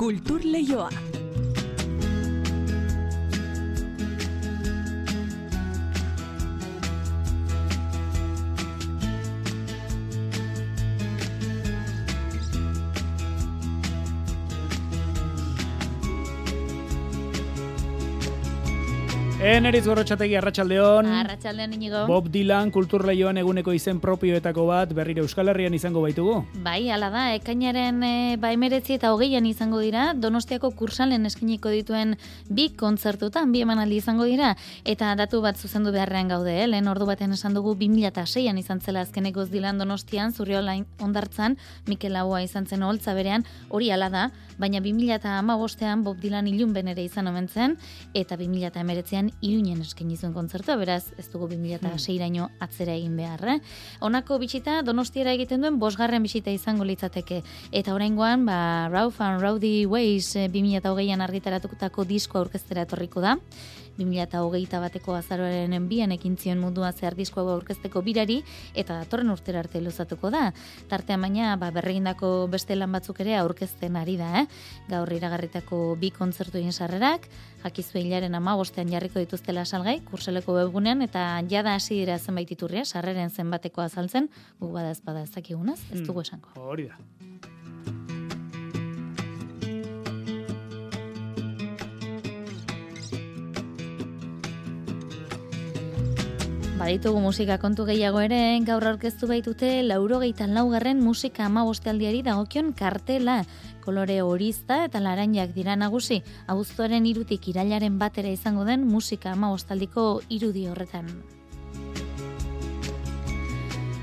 Kultur Leioa. Eneriz gorrotxategi arratsaldeon. Arratxaldean inigo. Bob Dylan kulturleioan eguneko izen propioetako bat berriro Euskal Herrian izango baitugu. Bai, ala da, ekainaren e, ba emeretzi eta hogeian izango dira, Donostiako kursalen eskiniko dituen bi kontzertutan, bi emanaldi izango dira, eta datu bat zuzendu beharrean gaude, eh? lehen ordu batean esan dugu 2006an izan zela azkenekoz Dylan Donostian, zurriola ondartzan, Mikel Laua izan zen holtza berean, hori ala da, baina 2008an Bob Dylan ilun benere izan omen zen, eta 2008an iruinen eskaini zuen kontzertua, beraz ez dugu 2006raino atzera egin behar, eh? Honako bitxita Donostiara egiten duen bosgarren bisita izango litzateke. Eta oraingoan, ba, Ralph and Rowdy Ways eh, 2008an argitaratutako disko aurkeztera etorriko da. 2008 bateko azaroaren enbian ekin zion mundua zehar diskoa aurkezteko birari, eta datorren urtera arte luzatuko da. Tartean baina, ba, berregindako beste lan batzuk ere aurkezten ari da, eh? Gaur iragarritako bi kontzertu egin sarrerak, jakizu hilaren ama bostean jarriko dituztela salgai, kurseleko webgunean, eta jada hasi dira zenbait iturria, sarreren zenbateko azaltzen, gu bada ezpada ezakigunaz, ez dugu esango. Hori da. Baditugu musika kontu gehiago ere, gaur aurkeztu baitute laurogeitan laugarren musika ama bostealdiari dagokion kartela. Kolore horizta eta laranjak dira nagusi, abuztuaren irutik irailaren batera izango den musika ama bostaldiko irudi horretan.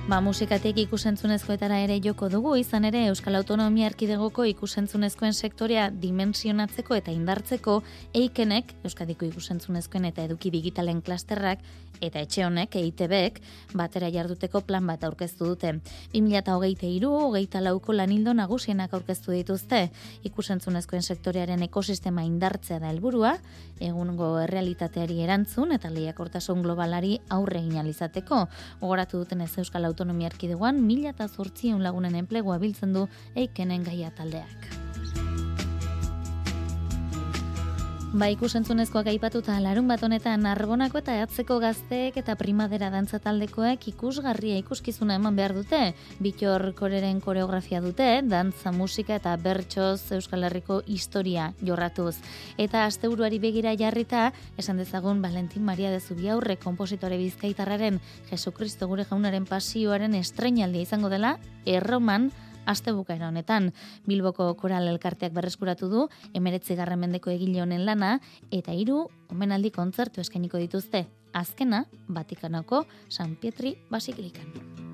Ba, musikatik ikusentzunezkoetara ere joko dugu, izan ere Euskal Autonomia Erkidegoko ikusentzunezkoen sektorea dimensionatzeko eta indartzeko eikenek, Euskadiko ikusentzunezkoen eta eduki digitalen klasterrak, eta etxe honek, EITBek, batera jarduteko plan bat aurkeztu dute. 2008 hogeita lauko lanildo nagusienak aurkeztu dituzte, ikusentzunezkoen sektorearen ekosistema indartzea da helburua, egungo errealitateari erantzun eta lehiakortasun globalari aurre egin alizateko. Gogoratu duten ez Euskal Autonomia Erkidegoan, mila eta zortzion lagunen enplegua biltzen du eikenen gaia taldeak. Ba, ikusentzunezkoak aipatuta larun bat honetan Arbonako eta Atzeko gazteek eta Primadera dantza taldekoek ikusgarria ikuskizuna eman behar dute. Bitor koreren koreografia dute, dantza musika eta bertsoz Euskal Herriko historia jorratuz. Eta asteburuari begira jarrita, esan dezagun Valentin Maria de Zubiaurre kompositore bizkaitarraren Jesukristo gure jaunaren pasioaren estrenaldia izango dela, erroman, aste bukaera honetan. Bilboko koral elkarteak berreskuratu du, emeretzi garren mendeko egile honen lana, eta hiru omenaldi kontzertu eskainiko dituzte. Azkena, Vatikanoko San Pietri Basikilikan.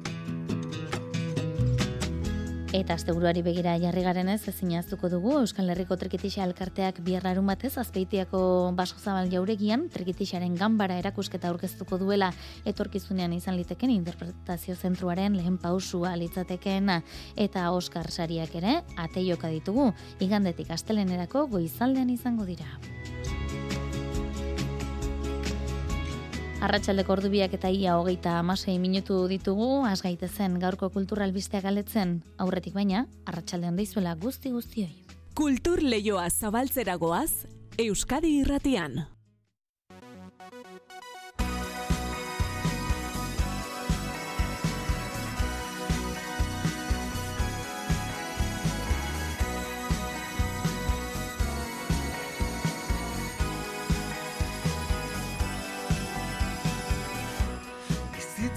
Eta asteburuari begira jarri garen ez, ezin dugu, Euskal Herriko Trikitixa elkarteak biarrarun batez, azpeitiako baso zabal jauregian, Trikitixaren gambara erakusketa aurkeztuko duela etorkizunean izan liteken interpretazio zentruaren lehen pausua litzatekeena eta Oscar sariak ere, ateioka ditugu, igandetik astelenerako goizaldean izango dira. Arratxaldeko ordubiak eta ia hogeita amasei minutu ditugu, az gaitezen gaurko kulturalbistea galetzen, aurretik baina, arratsaldean daizuela guzti guztioi. Kultur Leioa zabaltzeragoaz, Euskadi irratian.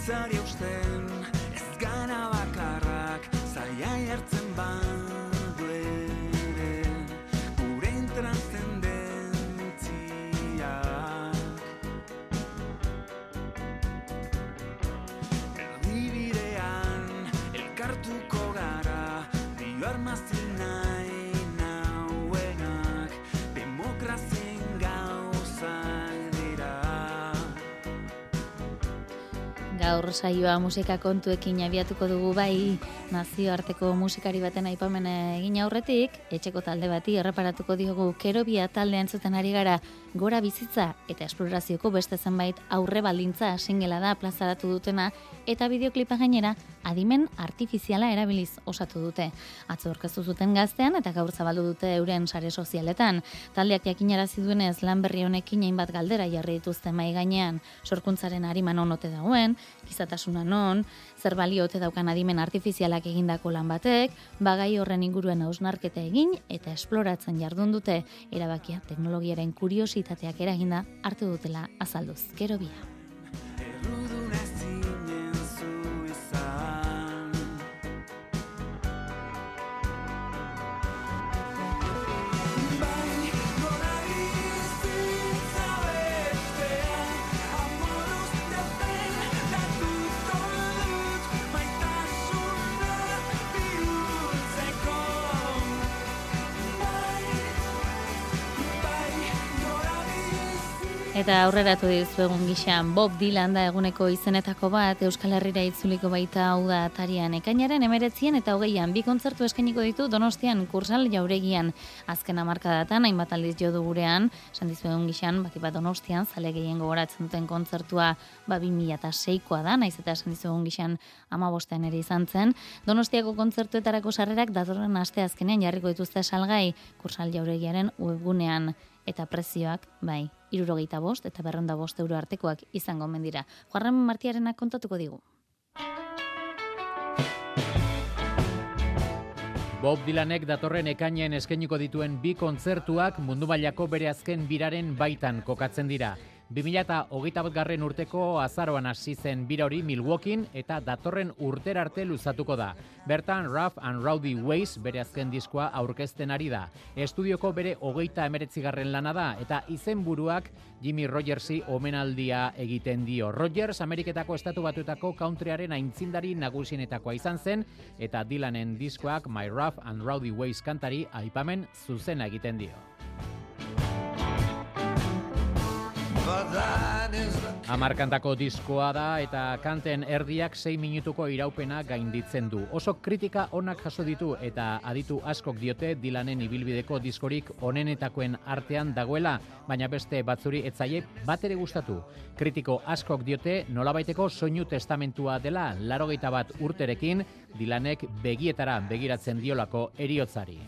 necessária Gaur saioa musika kontuekin abiatuko dugu bai nazioarteko musikari baten aipamen egin aurretik, etxeko talde bati erreparatuko diogu kerobia taldean zuten ari gara gora bizitza eta esplorazioko beste zenbait aurre baldintza singela da plazaratu dutena eta bideoklipa gainera adimen artifiziala erabiliz osatu dute. Atzo orkestu zuten gaztean eta gaur zabaldu dute euren sare sozialetan. Taldeak jakinarazi duenez lan berri honekin hainbat galdera jarri dituzte mai gainean. Sorkuntzaren ariman on ote dagoen, gizatasuna non, zer balio ote daukan adimen artifizialak egindako lan batek, bagai horren inguruen hausnarketa egin eta esploratzen jardun dute erabakia teknologiaren kuriositateak eraginda hartu dutela azalduz. Gero bia. Eta aurreratu dizuegun gixan Bob Dylan da eguneko izenetako bat Euskal Herrira itzuliko baita hau da atarian ekainaren emeretzien eta hogeian. Bi kontzertu eskainiko ditu Donostian kursal jauregian. Azken hamarkadatan hainbat aldiz jo du gurean. Esan dizuegun gixan bakipat Donostian zale gehien gogoratzen duten kontzertua ba 2006koa da naiz eta esan dizuegun gixan amabostean ere izan zen. Donostiako kontzertuetarako sarrerak datorren aste azkenean jarriko dituzte salgai kursal jauregiaren webgunean. Eta prezioak, bai, irurogeita bost eta berronda bost euro artekoak izango omen dira. Juarren Martiarenak kontatuko digu. Bob Dylanek datorren ekainen eskainiko dituen bi kontzertuak mundu mailako bere azken biraren baitan kokatzen dira. 2008 garren urteko azaroan hasi zen bira hori Milwaukeein eta datorren urtera arte luzatuko da. Bertan Rough and Rowdy Ways bere azken diskoa aurkezten ari da. Estudioko bere hogeita emeretzigarren lana da eta izenburuak Jimmy Rogersi omenaldia egiten dio. Rogers Ameriketako estatu batuetako countryaren aintzindari nagusienetakoa izan zen eta Dylanen diskoak My Rough and Rowdy Ways kantari aipamen zuzena egiten dio. Amarkantako diskoa da eta kanten erdiak 6 minutuko iraupena gainditzen du. Oso kritika onak jaso ditu eta aditu askok diote Dylanen ibilbideko diskorik onenetakoen artean dagoela, baina beste batzuri etzaie bat ere gustatu. Kritiko askok diote nolabaiteko soinu testamentua dela larogeita bat urterekin Dylanek begietara begiratzen diolako eriotzari.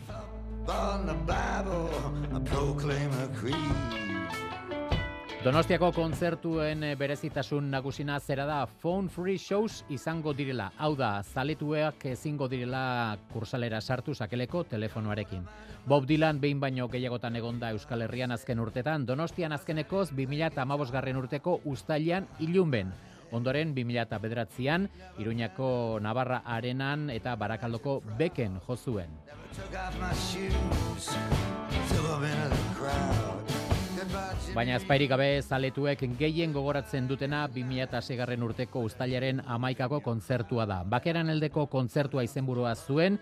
Donostiako kontzertuen eh, berezitasun nagusina zera da phone free shows izango direla. Hau da, zaletuak ezingo direla kursalera sartu sakeleko telefonoarekin. Bob Dylan behin baino gehiagotan egonda Euskal Herrian azken urtetan, Donostian azkenekoz 2008 garren urteko ustailean ilunben. Ondoren 2009an, Iruñako Navarra Arenan eta Barakaldoko Beken jozuen. Took Baina ezpairik gabe zaletuek gehien gogoratzen dutena 2006 garren urteko ustailaren amaikako kontzertua da. Bakeran heldeko kontzertua izenburua zuen,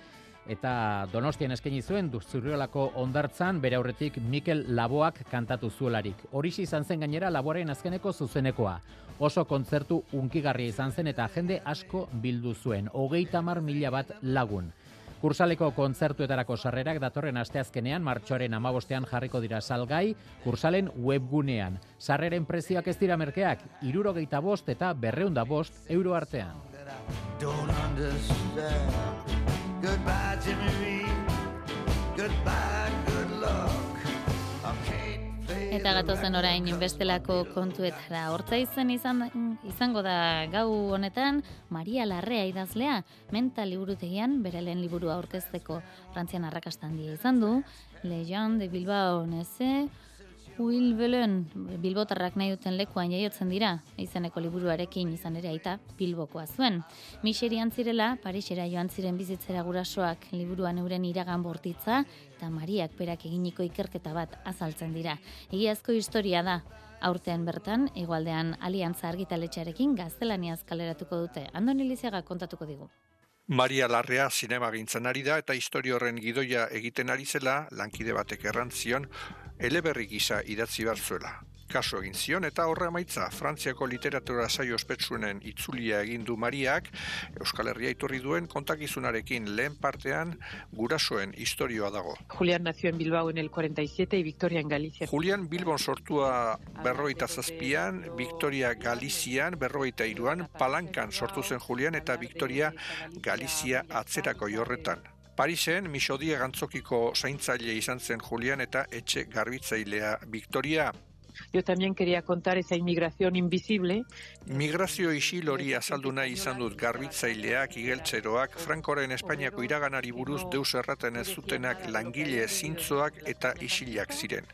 eta Donostian eskaini zuen Zurriolako ondartzan bere aurretik Mikel Laboak kantatu zuelarik. Horixi izan zen gainera Laboaren azkeneko zuzenekoa. Oso kontzertu unkigarria izan zen eta jende asko bildu zuen, hogeita mar mila bat lagun. Kursaleko kontzertuetarako sarrerak datorren asteazkenean martxoaren amabostean jarriko dira salgai, kursalen webgunean. Sarreren prezioak ez dira merkeak, irurogeita bost eta berreunda bost euro artean. Goodbye, Jimmy. Goodbye, good luck. Eta gatozen orain bestelako kontuetara. Hortza izan izan izango da gau honetan Maria Larrea idazlea mental liburutegian bere lehen liburua aurkezteko Frantzian arrakasta handia izan du. Legion de Bilbao neze Will Belen, Bilbotarrak nahi duten lekuan jaiotzen dira, izeneko liburuarekin izan ere aita Bilbokoa zuen. Miseri antzirela, Parisera joan ziren bizitzera gurasoak liburuan euren iragan bortitza, eta Mariak berak eginiko ikerketa bat azaltzen dira. Egiazko historia da, aurtean bertan, igualdean aliantza argitaletxearekin gaztelaniaz kaleratuko dute. Andoni Liziaga kontatuko digu. Maria Larrea zinema ari da eta historia horren gidoia egiten ari zela, lankide batek errantzion, eleberri gisa idatzi behar zuela. Kaso egin zion eta horre amaitza Frantziako literatura saio ospetsuenen itzulia egin du Mariak Euskal Herria iturri duen kontakizunarekin lehen partean gurasoen historioa dago. Julián nació en Bilbao en el 47 y Victoria en Galicia. Julian Bilbon sortua berroita zazpian, Victoria Galizian berroita iruan, Palankan sortu zen Julian eta Victoria Galizia atzerako jorretan. Parisen, misodia gantzokiko zaintzaile izan zen Julian eta etxe garbitzailea Victoria. Yo también quería contar esa inmigración invisible. Migrazio isil hori azaldu nahi izan dut garbitzaileak, igeltzeroak, Frankoren Espainiako iraganari buruz deus erraten ez zutenak langile zintzoak eta isilak ziren.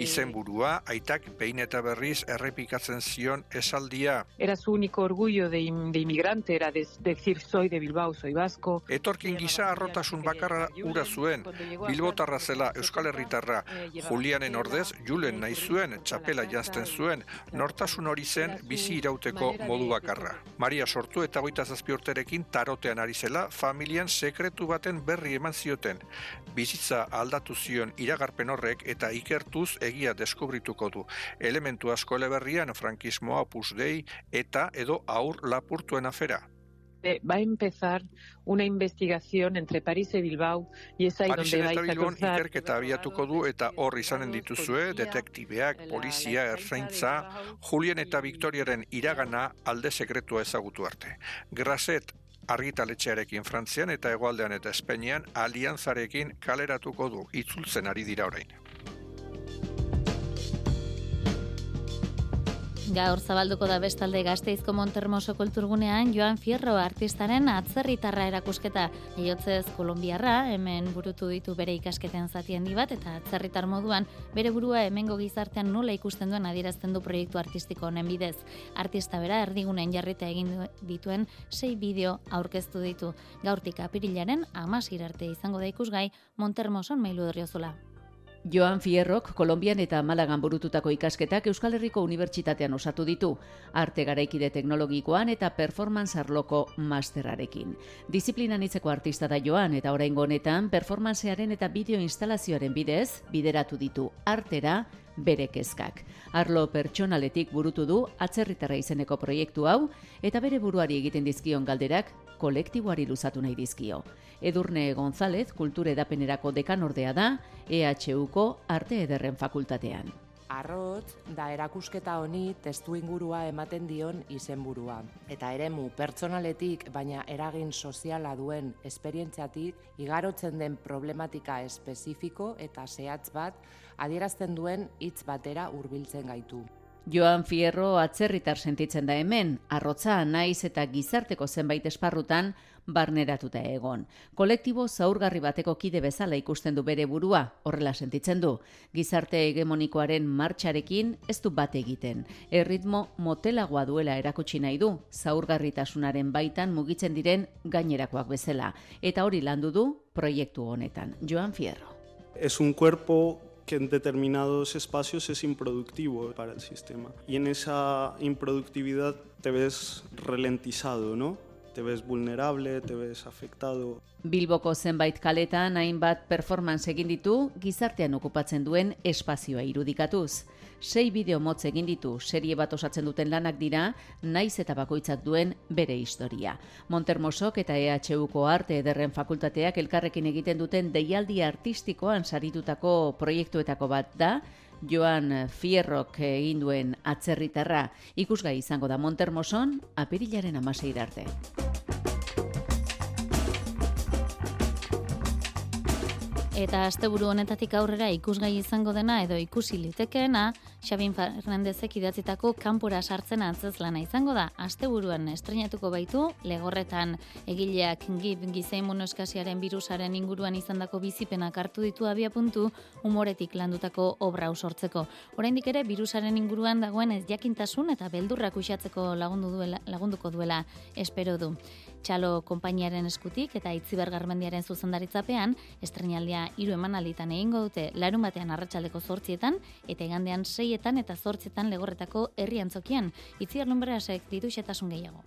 Izenburua, aitak behin eta berriz errepikatzen zion esaldia. Era su único orgullo de, im- de inmigrante, era de- decir soy de Bilbao, soy vasco. Etorkin gisa arrotasun bakarra ura zuen, Bilbotarra zela Euskal Herritarra, Julianen ordez Julen nahi zuen, txapela janzten zuen, nortasun hori zen bizi irauteko modu bakarra. Maria sortu eta goita zazpi urterekin tarotean ari zela, familian sekretu baten berri eman zioten. Bizitza aldatu zion iragarpen horrek eta ikertuz egia deskubrituko du. Elementu asko eleberrian frankismoa opus dei eta edo aur lapurtuen afera. Eh, Va a empezar una investigación entre París y Bilbao y es ahí Parisen donde vais a Bilbon cruzar. ikerketa abiatuko du eta hor izanen dituzue detektibeak, polizia, erzaintza, Julien eta Victoriaren iragana alde sekretua ezagutu arte. Graset argitaletxearekin Frantzian eta hegoaldean eta Espainian aliantzarekin kaleratuko du itzultzen ari dira orain. Gaur zabalduko da bestalde gazteizko Montermoso kulturgunean Joan Fierro artistaren atzerritarra erakusketa. Eiotzez Kolombiarra, hemen burutu ditu bere ikasketen zati handi bat, eta atzerritar moduan bere burua hemengo gizartean nola ikusten duen adierazten du proiektu artistiko honen bidez. Artista bera erdigunen jarrita egin dituen sei bideo aurkeztu ditu. Gaurtik apirilaren amasir arte izango da ikusgai Montermoson mailu derriozola. Joan Fierrok Kolombian eta Malagan burututako ikasketak Euskal Herriko Unibertsitatean osatu ditu, arte garaikide teknologikoan eta performance arloko masterarekin. Disiplina nitzeko artista da Joan eta oraingo honetan performancearen eta bideo instalazioaren bidez bideratu ditu artera bere kezkak. Arlo pertsonaletik burutu du atzerritarra izeneko proiektu hau eta bere buruari egiten dizkion galderak kolektiboari luzatu nahi dizkio. Edurne González kultura edapenerako dekanordea da EHUko Arte Ederren Fakultatean. Arrotz da erakusketa honi testu ingurua ematen dion izenburua. Eta eremu pertsonaletik, baina eragin soziala duen esperientziatik, igarotzen den problematika espezifiko eta zehatz bat adierazten duen hitz batera hurbiltzen gaitu. Joan Fierro atzerritar sentitzen da hemen, arrotza naiz eta gizarteko zenbait esparrutan barneratuta egon. Kolektibo zaurgarri bateko kide bezala ikusten du bere burua, horrela sentitzen du. Gizarte hegemonikoaren martxarekin ez du bat egiten. Erritmo motelagoa duela erakutsi nahi du, zaurgarritasunaren baitan mugitzen diren gainerakoak bezala. Eta hori landu du proiektu honetan. Joan Fierro. Es un cuerpo que en determinados espacios es improductivo para el sistema. Y en esa improductividad te ves ralentizado, ¿no? Te ves vulnerable, te ves afectado. Bilboko zenbait kaletan hainbat performance egin ditu gizartean okupatzen duen espazioa irudikatuz. Sei bideo motz egin ditu, serie bat osatzen duten lanak dira, naiz eta bakoitzak duen bere historia. Montermosok eta EHUko Arte Ederren Fakultateak elkarrekin egiten duten deialdi artistikoan saritutako proiektuetako bat da, Joan Fierrok egin duen atzerritarra ikusgai izango da Montermoson apirilaren amasei arte. Eta asteburu honetatik aurrera ikusgai izango dena edo ikusi litekeena, Xabin Fernandezek idatzitako kanpora sartzen antzezlana izango da. Asteburuan estrenatuko baitu, legorretan egileak gib gizeimun eskasiaren virusaren inguruan izandako bizipenak hartu ditu abia puntu umoretik landutako obra sortzeko. Oraindik ere virusaren inguruan dagoen ez jakintasun eta beldurrak uxatzeko lagundu duela, lagunduko duela espero du. Txalo konpainiaren eskutik eta Itziber Garmendiaren zuzendaritzapean estrenaldia hiru emanalditan egingo dute larun batean arratsaldeko zortzietan eta igandean seietan eta zortzietan legorretako herri antzokian. Itziar Lumbrasek ditu xetasun gehiago.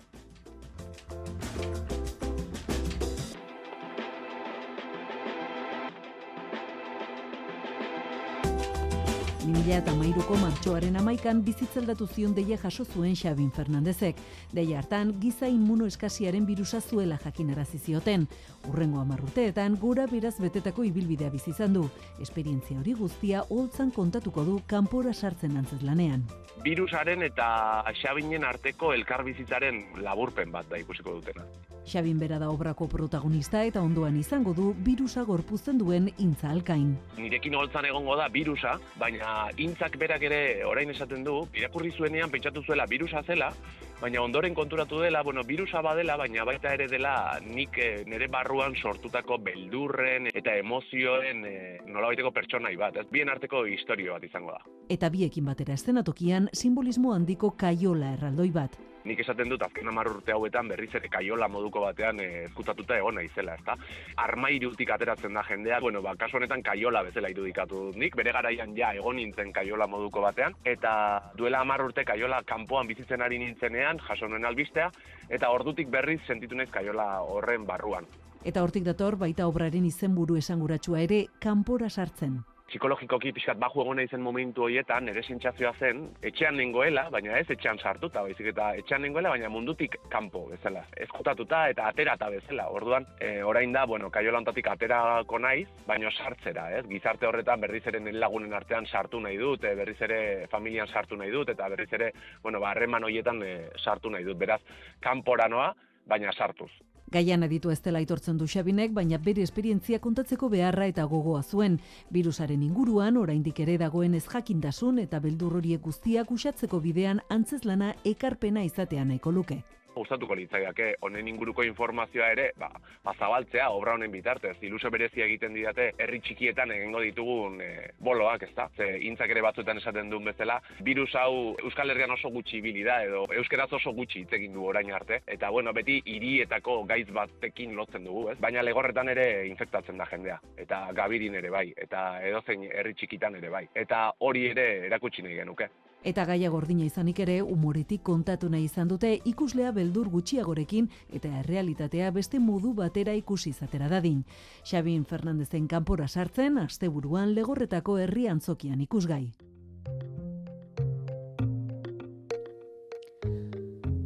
2008ko martxoaren amaikan bizitzeldatu zion deia jaso zuen Xabin Fernandezek. Deia hartan, giza immunoeskasiaren birusa zuela jakinarazi zioten. Urrengo amarruteetan, gora beraz betetako ibilbidea bizi izan du. Esperientzia hori guztia holtzan kontatuko du kanpora sartzen antzezlanean. Virusaren eta Xabinen arteko elkarbizitzaren laburpen bat da ikusiko dutena. Xabin bera da obrako protagonista eta ondoan izango du birusa gorpuzten duen intza alkain. Nirekin holtzan egongo da virusa, baina intzak berak ere orain esaten du, irakurri zuenean pentsatu zuela virusa zela, baina ondoren konturatu dela, bueno, virusa badela, baina baita ere dela nik eh, nire barruan sortutako beldurren eta emozioen eh, nolabaiteko pertsonai bat, ez bien arteko historio bat izango da. Eta biekin batera eszenatokian simbolismo handiko kaiola erraldoi bat. Nik esaten dut azken hamar urte hauetan berriz ere kaiola moduko batean eh, ezkutatuta egon naizela, ezta? Armairutik ateratzen da jendea, bueno, ba, kasu honetan kaiola bezala irudikatu dut nik, bere garaian ja egon nintzen kaiola moduko batean, eta duela hamar urte kaiola kanpoan bizitzen ari nintzenean, jaso nuen albistea, eta ordutik berriz sentitu naiz kaiola horren barruan. Eta hortik dator baita obraren izenburu esanguratsua ere kanpora sartzen. Psikologikoki pixkat baju egon naizen momentu horietan, nire sentsazioa zen, etxean nengoela, baina ez etxean sartuta, baizik eta etxean nengoela, baina mundutik kanpo bezala. Ezkutatuta eta aterata bezala. Orduan, e, orain da, bueno, kaiola hontatik aterako naiz, baina sartzera, ez? Gizarte horretan berriz ere lagunen artean sartu nahi dut, e, berriz ere familian sartu nahi dut, eta berriz ere, bueno, ba, harreman horietan e, sartu nahi dut. Beraz, kanpora noa, baina sartuz. Gaian aditu ez dela aitortzen du Xabinek, baina bere esperientzia kontatzeko beharra eta gogoa zuen. Virusaren inguruan, oraindik ere dagoen ez jakindasun eta beldur horiek guztiak usatzeko bidean antzezlana ekarpena izatea nahiko luke. Gustatuko litzaiake honen inguruko informazioa ere, ba, ba zabaltzea obra honen bitartez. Ilusio berezia egiten didate herri txikietan egingo ditugun e, boloak, ezta? Ze intzak ere batzuetan esaten duen bezala, virus hau Euskal Herrian oso gutxi ibili da edo euskeraz oso gutxi hitz egin du orain arte eta bueno, beti hirietako gaiz batekin lotzen dugu, ez? Baina legorretan ere infektatzen da jendea eta gabirin ere bai eta edozein herri txikitan ere bai. Eta hori ere erakutsi nahi genuke. Eta gaia gordina izanik ere umoretik kontatu nahi izan dute ikuslea beldur gutxiagorekin eta errealitatea beste modu batera ikusi izatera dadin. Xabin Fernandezen kanpora sartzen, asteburuan legorretako herri antzokian ikusgai.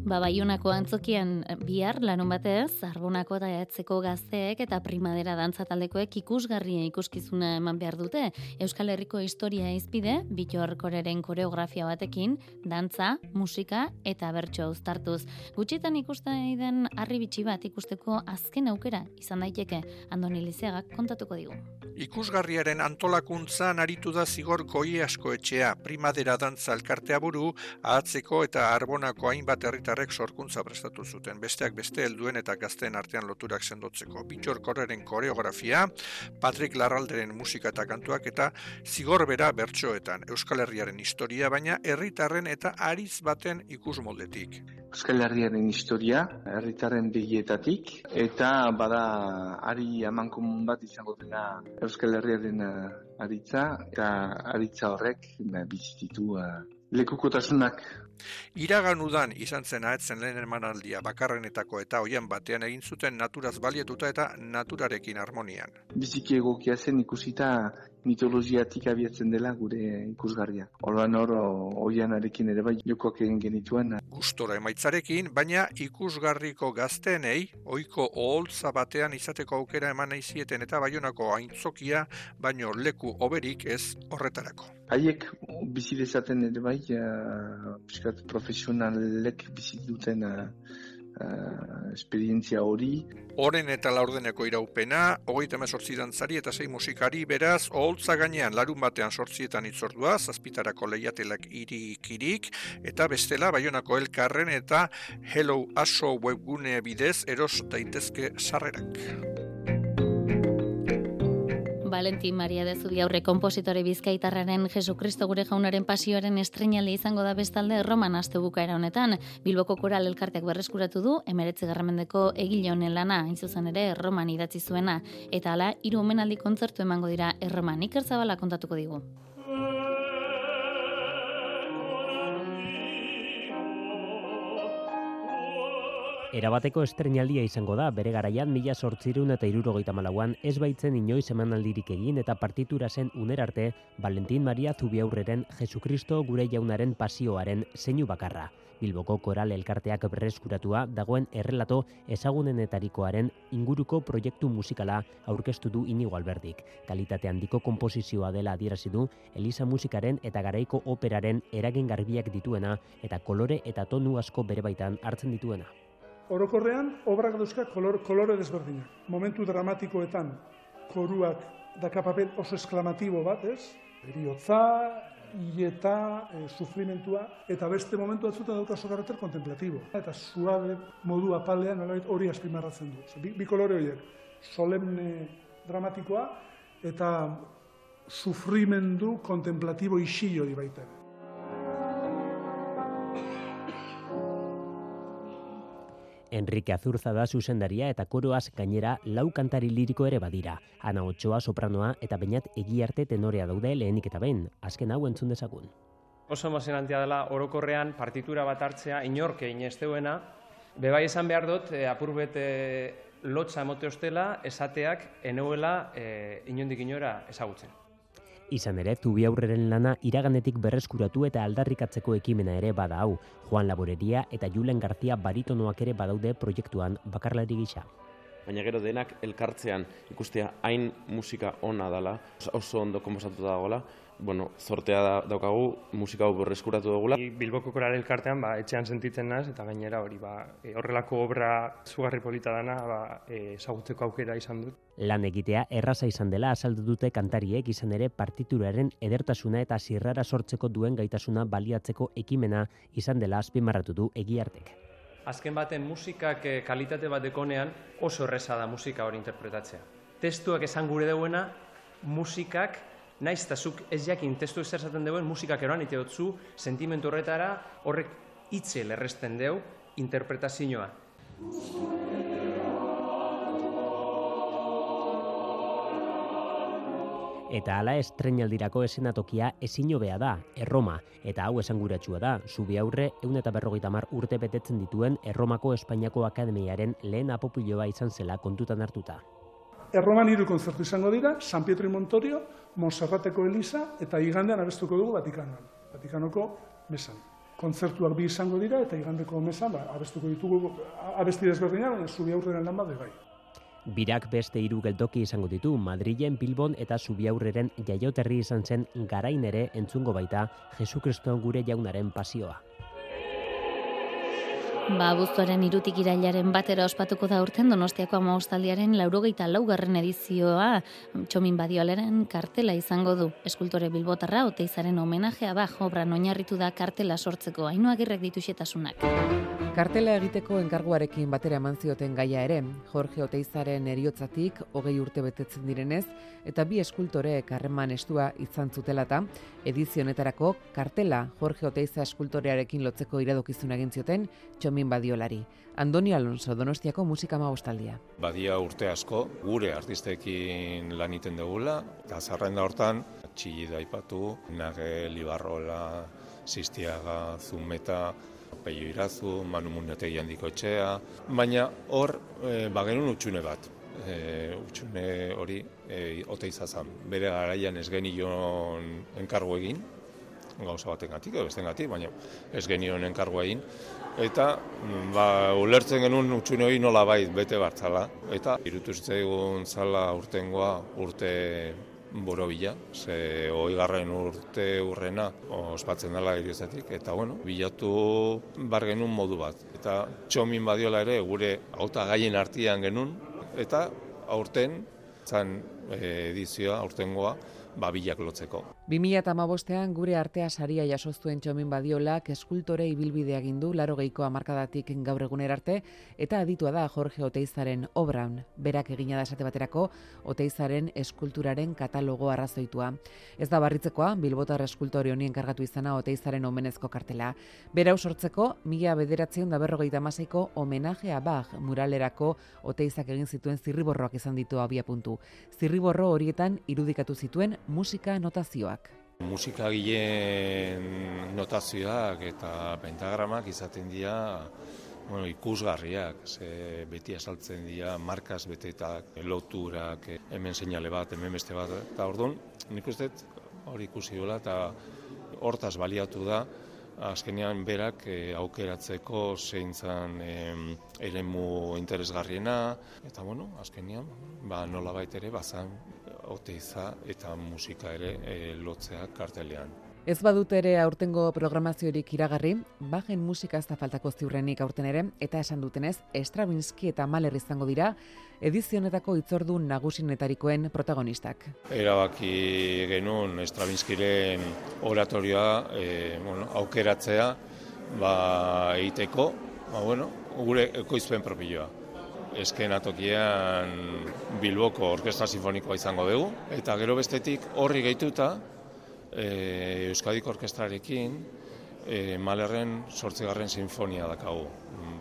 Ba, Baionako antzokian eh, bihar larun batez, Arbonako eta Eatzeko gazteek eta primadera dantza taldekoek ikusgarria ikuskizuna eman behar dute. Euskal Herriko historia izpide, bitor koreren koreografia batekin, dantza, musika eta bertso uztartuz. Gutxitan ikusten den harri bitxi bat ikusteko azken aukera izan daiteke, Andoni Lizeagak kontatuko digu. Ikusgarriaren antolakuntzan aritu da zigor goi asko etxea, primadera dantza elkartea buru, ahatzeko eta arbonako hainbat herritarrek sorkuntza prestatu zuten. Besteak beste helduen eta gazteen artean loturak sendotzeko. Bitxor korreren koreografia, Patrick Larralderen musika eta kantuak eta zigor bera bertsoetan. Euskal Herriaren historia, baina herritarren eta ariz baten ikus moldetik. Euskal Herriaren historia, herritarren begietatik, eta bada ari amankomun bat izango dena Euskal Herriaren eh, aritza, eta aritza horrek uh, bizititu uh, lekukotasunak Iragan udan izan zen ahetzen lehen emanaldia bakarrenetako eta hoian batean egin zuten naturaz balietuta eta naturarekin harmonian. biziki egokia zen ikusita mitologiatik abiatzen dela gure ikusgarria. Orduan hor, oianarekin ere bai jokoak egin genituen. Gustora emaitzarekin, baina ikusgarriko gaztenei, ohiko oholtza batean izateko aukera eman nahi zieten eta baionako aintzokia, baino leku oberik ez horretarako. Haiek bizi dezaten ere bai, uh, profesionalek bizi duten uh, uh, esperientzia hori. Oren eta laurdeneko iraupena, hogeita emezortzi dantzari eta sei musikari beraz, oholtza gainean larun batean sortzietan itzordua, zazpitarako lehiatelak irik-irik, eta bestela Baionako elkarren eta Hello Aso webgune bidez eros daitezke sarrerak. Valentin Maria de Zubiaurre kompositore bizkaitarraren Jesukristo gure jaunaren pasioaren estrenaldi izango da bestalde Roman astebukaera honetan. Bilboko koral elkarteak berreskuratu du, emeretze garramendeko egile honen lana, hain zuzen ere Roman idatzi zuena. Eta hala, hiru omenaldi kontzertu emango dira Erroman. Iker Zabala kontatuko digu. Erabateko estrenaldia izango da, bere garaian mila sortzirun eta irurogeita malauan ez baitzen inoiz emanaldirik egin eta partitura zen unerarte Valentin Maria Zubiaurreren Jesukristo gure jaunaren pasioaren zeinu bakarra. Bilboko koral elkarteak berreskuratua dagoen errelato ezagunenetarikoaren inguruko proiektu musikala aurkeztu du inigo alberdik. Kalitate handiko konposizioa dela adierazi du Elisa musikaren eta garaiko operaren eragin garbiak dituena eta kolore eta tonu asko bere baitan hartzen dituena. Orokorrean, obrak dauzka kolor, kolore desberdinak. Momentu dramatikoetan, koruak daka papel oso esklamatibo bat, ez? Eriotza, hileta, e, sufrimentua, eta beste momentu batzutan dauka oso karakter kontemplatibo. Eta suabe modu apalean nolabait hori azpimarratzen du. Bi, bi kolore horiek, solemne dramatikoa, eta sufrimendu kontemplatibo isil hori baita. Enrique Azurza da zuzendaria eta koroaz gainera lau kantari liriko ere badira. Ana Otxoa sopranoa eta bainat egiarte tenorea daude lehenik eta behin. Azken hau entzun dezagun. Oso emozionantia dela orokorrean partitura bat hartzea inork egin ez deuena. Bebai esan behar dut, e, apur bet e, lotza emote ostela, esateak eneuela e, inondik inora ezagutzen. Izan ere, Zubiaurreren lana iraganetik berreskuratu eta aldarrikatzeko ekimena ere bada hau. Juan Laboreria eta Julen García baritonoak ere badaude proiektuan bakarlari gisa. Baina gero denak elkartzean ikustea hain musika ona dela, oso ondo konposatuta dagoela, bueno, zortea da, daukagu, musika hau berreskuratu dugula. Bilboko koral elkartean ba, etxean sentitzen naz, eta gainera hori ba, e, horrelako obra zugarri polita dana ba, e, ezagutzeko aukera izan dut. Lan egitea erraza izan dela azaldu dute kantariek izan ere partituraren edertasuna eta zirrara sortzeko duen gaitasuna baliatzeko ekimena izan dela azpimarratu du egiartek. Azken baten musikak eh, kalitate bat dekonean oso erreza da musika hori interpretatzea. Testuak esan gure dauena, musikak, naiz zuk ez jakin testu zer esaten deuen, musikak eroan ite dutzu, sentimentu horretara, horrek itzel erresten deu, interpretazioa. Eta hala estrenaldirako esenatokia ezin hobea da, Erroma, eta hau esanguratsua da, zubi aurre eun eta berrogeita mar urte betetzen dituen Erromako Espainiako Akademiaren lehen apopiloa izan zela kontutan hartuta. Erroman hiru konzertu izango dira, San Pietro Montorio, Monserrateko Elisa eta igandean abestuko dugu Vatikanoan, Vatikanoko mesan. Kontzertuak bi izango dira eta igandeko mesan ba, abestuko ditugu abesti desberdinak, baina zubi aurreren lan bat bai. Birak beste hiru geltoki izango ditu, Madrilen, Bilbon eta Zubiaurreren jaioterri izan zen garain ere entzungo baita Jesukristo gure jaunaren pasioa. Ba, abuztuaren irutik irailaren batera ospatuko da urten Donostiako amaostaldiaren laurogeita laugarren edizioa txomin badioaleren kartela izango du. Eskultore bilbotarra oteizaren homenajea ba obran oinarritu da kartela sortzeko hainoagirrek dituxetasunak. Kartela egiteko enkarguarekin batera eman zioten gaia ere, Jorge Oteizaren eriotzatik hogei urte betetzen direnez, eta bi eskultoreek harreman estua izan zutelata, edizionetarako kartela Jorge Oteiza eskultorearekin lotzeko iradokizun egin zioten txomin badiolari. Andoni Alonso, Donostiako musika maustaldia. Badia urte asko, gure artistekin lan iten dugula, eta zarrenda hortan, txilli daipatu, nage, libarrola, sistiaga, zumeta, peio irazu, manu munetegi handiko etxea, baina hor, e, bagenun utxune bat. E, utxune hori e, ote izazan. Bere garaian ez genion enkargu egin, gauza batengatik edo bestengatik, baina ez genion enkargu egin. Eta mm, ba, ulertzen genuen utxune hori nola bait bete bartzala. Eta irutu zitzaigun zala urtengoa urte borobila, ze garren urte urrena ospatzen dela iriozetik, eta bueno, bilatu bar genuen modu bat. Eta txomin badiola ere gure auta gaien artian genuen, eta aurten, zan edizioa, aurtengoa, babilak lotzeko. 2008an gure artea saria jasoztuen txomin badiolak eskultore ibilbidea gindu laro geiko amarkadatik gaur eguner arte eta aditua da Jorge Oteizaren obran. Berak egina da esate baterako Oteizaren eskulturaren katalogo arrazoitua. Ez da barritzekoa, Bilbotar eskultore honien kargatu izana Oteizaren omenezko kartela. Berau sortzeko, mila bederatzeun da berrogeita maseiko homenajea bag muralerako Oteizak egin zituen zirriborroak izan ditu abia puntu. Zirriborro horietan irudikatu zituen musika notazioak. Musikagileen notazioak eta pentagramak izaten dira bueno, ikusgarriak, ze beti asaltzen dira, markaz betetak, loturak, hemen seinale bat, hemen beste bat, eta orduan, nik uste hori ikusi dola, eta hortaz baliatu da, azkenean berak eh, aukeratzeko zein zan eh, eremu interesgarriena, eta bueno, azkenean, ba, nola ere, bazan, oteiza eta musika ere eh, lotzea kartelean. Ez badut ere aurtengo programaziorik iragarri, bajen musika ez da faltako ziurrenik aurten ere, eta esan dutenez, Stravinsky eta Mahler izango dira, edizionetako itzordu nagusinetarikoen protagonistak. Erabaki genuen Stravinskyren oratorioa e, bueno, aukeratzea ba, egiteko, ba, bueno, gure ekoizpen propioa. Eskenatokian Bilboko Orkestra Sinfonikoa izango dugu, eta gero bestetik horri gehituta e, Euskadiko Orkestrarekin e, Malerren sortzigarren sinfonia dakagu.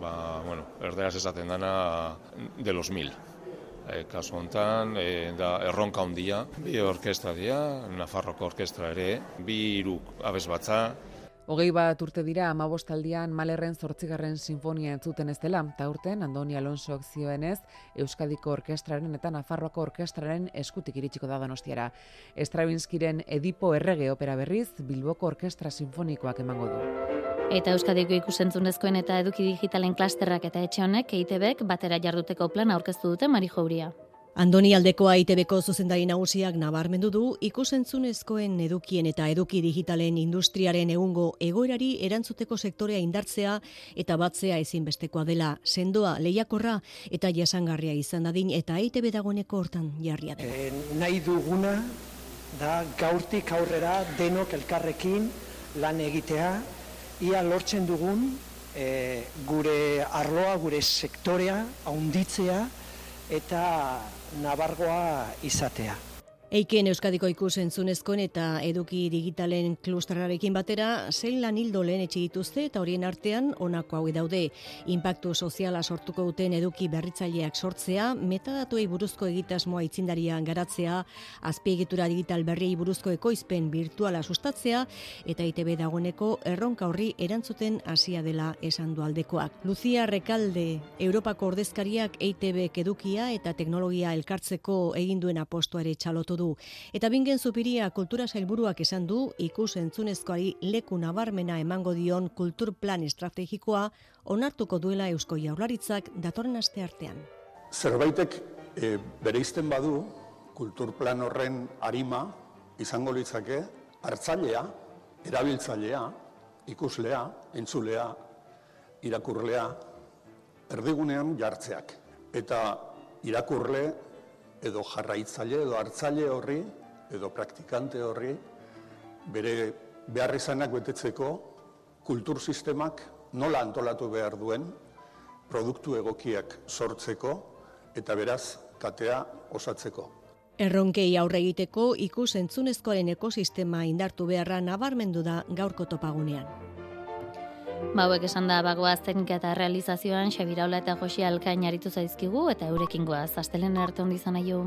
Ba, bueno, erderaz esaten dana de los mil. E, kasu hontan, e, da erronka handia, bi orkestra dira, Nafarroko orkestra ere, bi iruk abez batza, Hogei bat urte dira amabostaldian Malerren zortzigarren sinfonia entzuten ez dela, eta urten Andoni Alonso zioenez Euskadiko Orkestraren eta Nafarroako Orkestraren eskutik iritsiko da donostiara. Stravinskiren Edipo Errege opera berriz Bilboko Orkestra Sinfonikoak emango du. Eta Euskadiko ikusentzunezkoen eta eduki digitalen klasterrak eta etxe honek EITBek batera jarduteko plana aurkeztu dute Mari Jauria. Andoni Aldekoa ITBko zuzendari nagusiak nabarmendu du ikusentzunezkoen edukien eta eduki digitalen industriaren egungo egoerari erantzuteko sektorea indartzea eta batzea ezinbestekoa dela sendoa lehiakorra eta jasangarria izan dadin eta ITB dagoeneko hortan jarria dela. E, nahi duguna da gaurtik aurrera denok elkarrekin lan egitea ia lortzen dugun e, gure arloa, gure sektorea haunditzea eta nabargoa izatea. Eiken Euskadiko ikus entzunezkoen eta eduki digitalen klusterrarekin batera, zein lan hildo lehen dituzte eta horien artean honako hau daude. Impaktu soziala sortuko duten eduki berritzaileak sortzea, metadatuei buruzko egitasmoa itzindaria garatzea, azpiegitura digital berriei buruzko ekoizpen virtuala sustatzea, eta ITB dagoeneko erronka horri erantzuten hasia dela esan du aldekoak. Lucia Rekalde, Europako ordezkariak EITB edukia eta teknologia elkartzeko egin duen apostuare txalotu du. Eta bingen zupiria kultura sailburuak esan du ikus entzunezkoari leku nabarmena emango dion kulturplan estrategikoa onartuko duela Eusko Jaurlaritzak datorren aste artean. Zerbaitek e, bereizten badu kulturplan horren arima izango litzake hartzailea, erabiltzailea, ikuslea, entzulea, irakurlea, erdigunean jartzeak. Eta irakurle edo jarraitzaile edo hartzaile horri edo praktikante horri bere beharrizanak betetzeko kultur sistemak nola antolatu behar duen produktu egokiak sortzeko eta beraz katea osatzeko. Erronkei aurre egiteko ikus entzunezkoaren ekosistema indartu beharra nabarmendu da gaurko topagunean. Bauek esan da bagoaz teknika eta realizazioan Xabiraula eta Josi Alkain aritu zaizkigu eta eurekin goaz astelen arte ondizan aio.